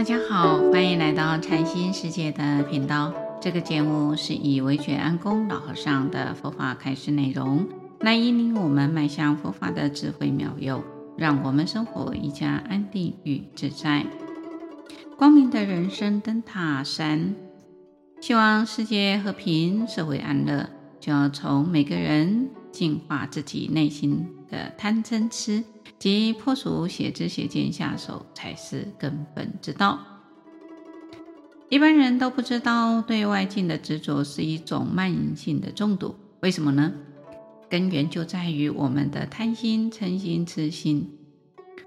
大家好，欢迎来到禅心世界的频道。这个节目是以惟觉安公老和尚的佛法开示内容，来引领我们迈向佛法的智慧妙用，让我们生活更加安定与自在。光明的人生灯塔三，希望世界和平，社会安乐，就要从每个人净化自己内心的贪嗔痴。即破除邪知邪见下手，才是根本之道。一般人都不知道，对外境的执着是一种慢性的中毒。为什么呢？根源就在于我们的贪心、嗔心、痴心。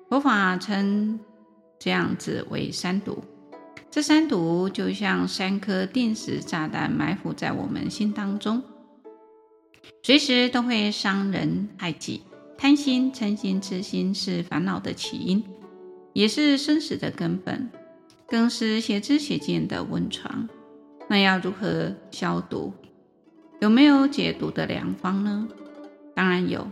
佛法称这样子为三毒。这三毒就像三颗定时炸弹埋伏在我们心当中，随时都会伤人害己。贪心、嗔心、痴心是烦恼的起因，也是生死的根本，更是邪知邪见的温床。那要如何消毒？有没有解毒的良方呢？当然有。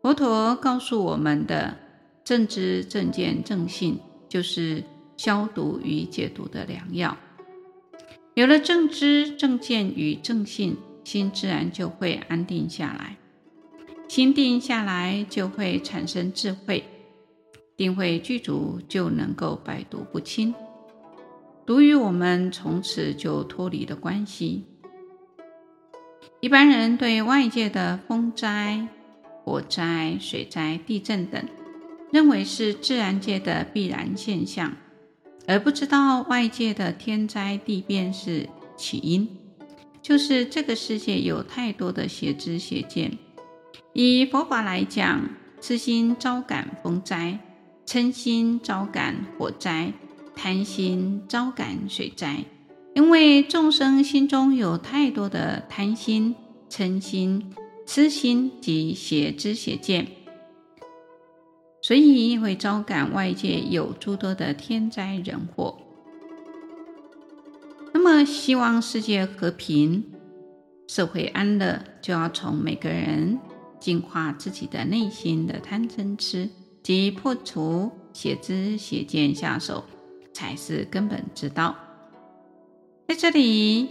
佛陀告诉我们的正知、正见、正信，就是消毒与解毒的良药。有了正知、正见与正信，心自然就会安定下来。心定下来，就会产生智慧，定慧具足，就能够百毒不侵，毒与我们从此就脱离了关系。一般人对外界的风灾、火灾、水灾、地震等，认为是自然界的必然现象，而不知道外界的天灾地变是起因，就是这个世界有太多的邪知邪见。以佛法来讲，痴心招感风灾，嗔心招感火灾，贪心招感水灾。因为众生心中有太多的贪心、嗔心、痴心及邪知邪见，所以会招感外界有诸多的天灾人祸。那，希望世界和平、社会安乐，就要从每个人。净化自己的内心的贪嗔痴，及破除邪知邪见下手，才是根本之道。在这里，《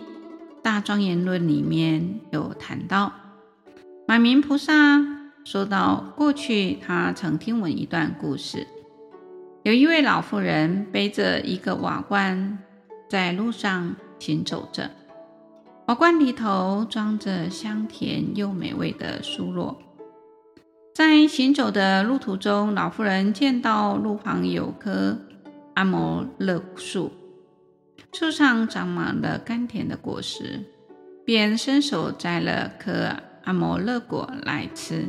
大庄严论》里面有谈到，马明菩萨说到，过去他曾听闻一段故事，有一位老妇人背着一个瓦罐，在路上行走着。瓦罐里头装着香甜又美味的蔬萝。在行走的路途中，老妇人见到路旁有棵阿摩勒树，树上长满了甘甜的果实，便伸手摘了颗阿摩勒果来吃。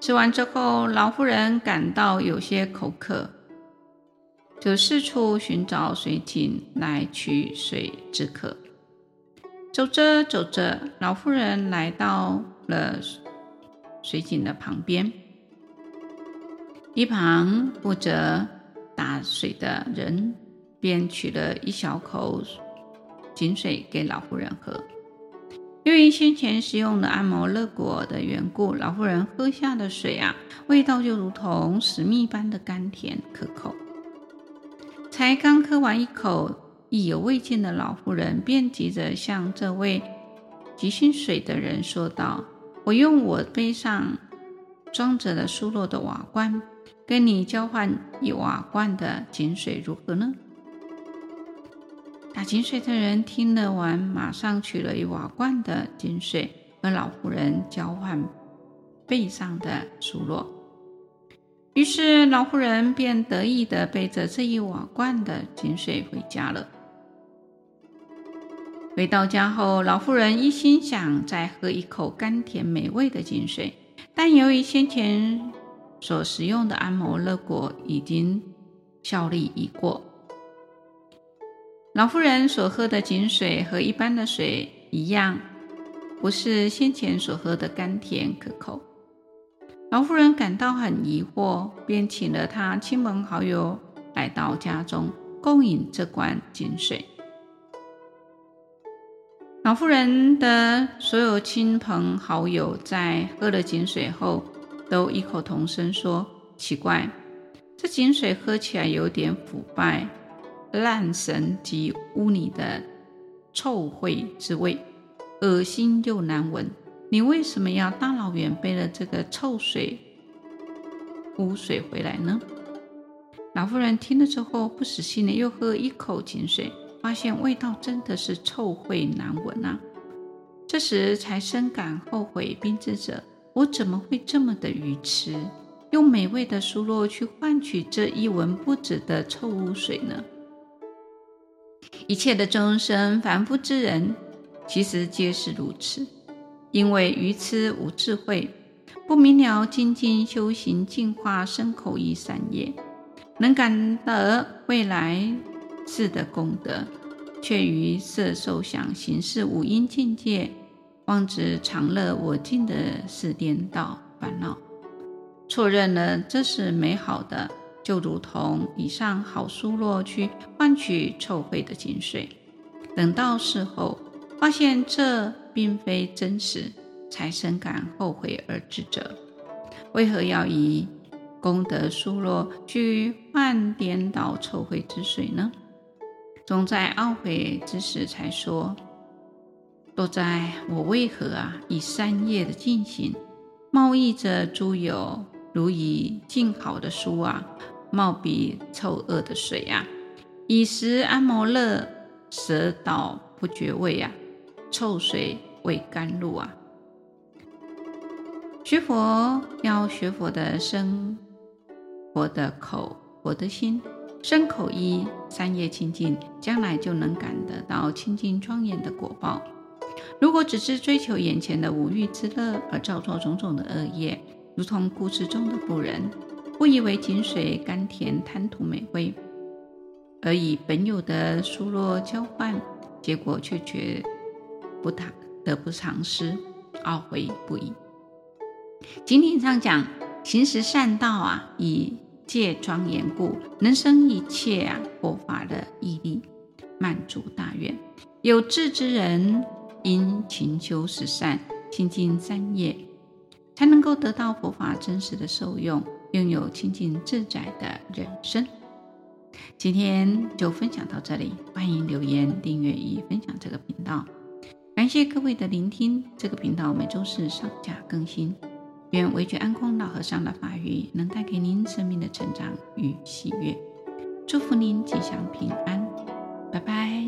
吃完之后，老妇人感到有些口渴，就四处寻找水井来取水止渴。走着走着，老妇人来到了水井的旁边，一旁负责打水的人便取了一小口井水给老妇人喝。由于先前食用了阿摩乐果的缘故，老妇人喝下的水啊，味道就如同蜂蜜般的甘甜可口。才刚喝完一口。意犹未尽的老妇人便急着向这位急需水的人说道：“我用我背上装着的疏落的瓦罐，跟你交换一瓦罐的井水，如何呢？”打井水的人听了完，马上取了一瓦罐的井水，和老妇人交换背上的疏落。于是老妇人便得意地背着这一瓦罐的井水回家了。回到家后，老妇人一心想再喝一口甘甜美味的井水，但由于先前所食用的安摩勒果已经效力已过，老妇人所喝的井水和一般的水一样，不是先前所喝的甘甜可口。老妇人感到很疑惑，便请了她亲朋好友来到家中共饮这罐井水。老妇人的所有亲朋好友在喝了井水后，都异口同声说：“奇怪，这井水喝起来有点腐败，烂神及污泥的臭秽之味，恶心又难闻。你为什么要大老远背了这个臭水污水回来呢？老妇人听了之后，不死心的又喝一口井水，发现味道真的是臭秽难闻啊！这时才深感后悔，并自责：我怎么会这么的愚痴，用美味的酥酪去换取这一文不值的臭污水呢？一切的众生，凡夫之人，其实皆是如此。因为愚痴无智慧，不明了精进修行净化身口意三业，能感得未来世的功德，却于色受想行识五阴境界，妄执常乐我净的是颠倒烦恼，错认了这是美好的，就如同以上好酥酪去换取臭秽的井水，等到事后发现这。并非真实，才深感后悔而自责。为何要以功德疏落去换颠倒臭秽之水呢？总在懊悔之时才说：“多哉，我为何啊？以三业的进行，贸易着诸有，如以净好的书啊，貌比臭恶的水啊，以食安摩乐，舌倒不觉味啊，臭水。”为甘露啊！学佛要学佛的身，佛的口，佛的心，身口意三业清净，将来就能感得到清净庄严的果报。如果只是追求眼前的五欲之乐而造作种种的恶业，如同故事中的妇人，误以为井水甘甜，贪图美味，而以本有的疏落交换，结果却觉不打。得不偿失，懊悔不已。经典上讲，行十善道啊，以戒庄严故，能生一切啊佛法的毅力，满足大愿。有志之人，应勤修十善，清净三业，才能够得到佛法真实的受用，拥有清净自在的人生。今天就分享到这里，欢迎留言、订阅与分享这个频道。感谢各位的聆听，这个频道每周四上架更新。愿维觉安空老和尚的法语能带给您生命的成长与喜悦，祝福您吉祥平安，拜拜。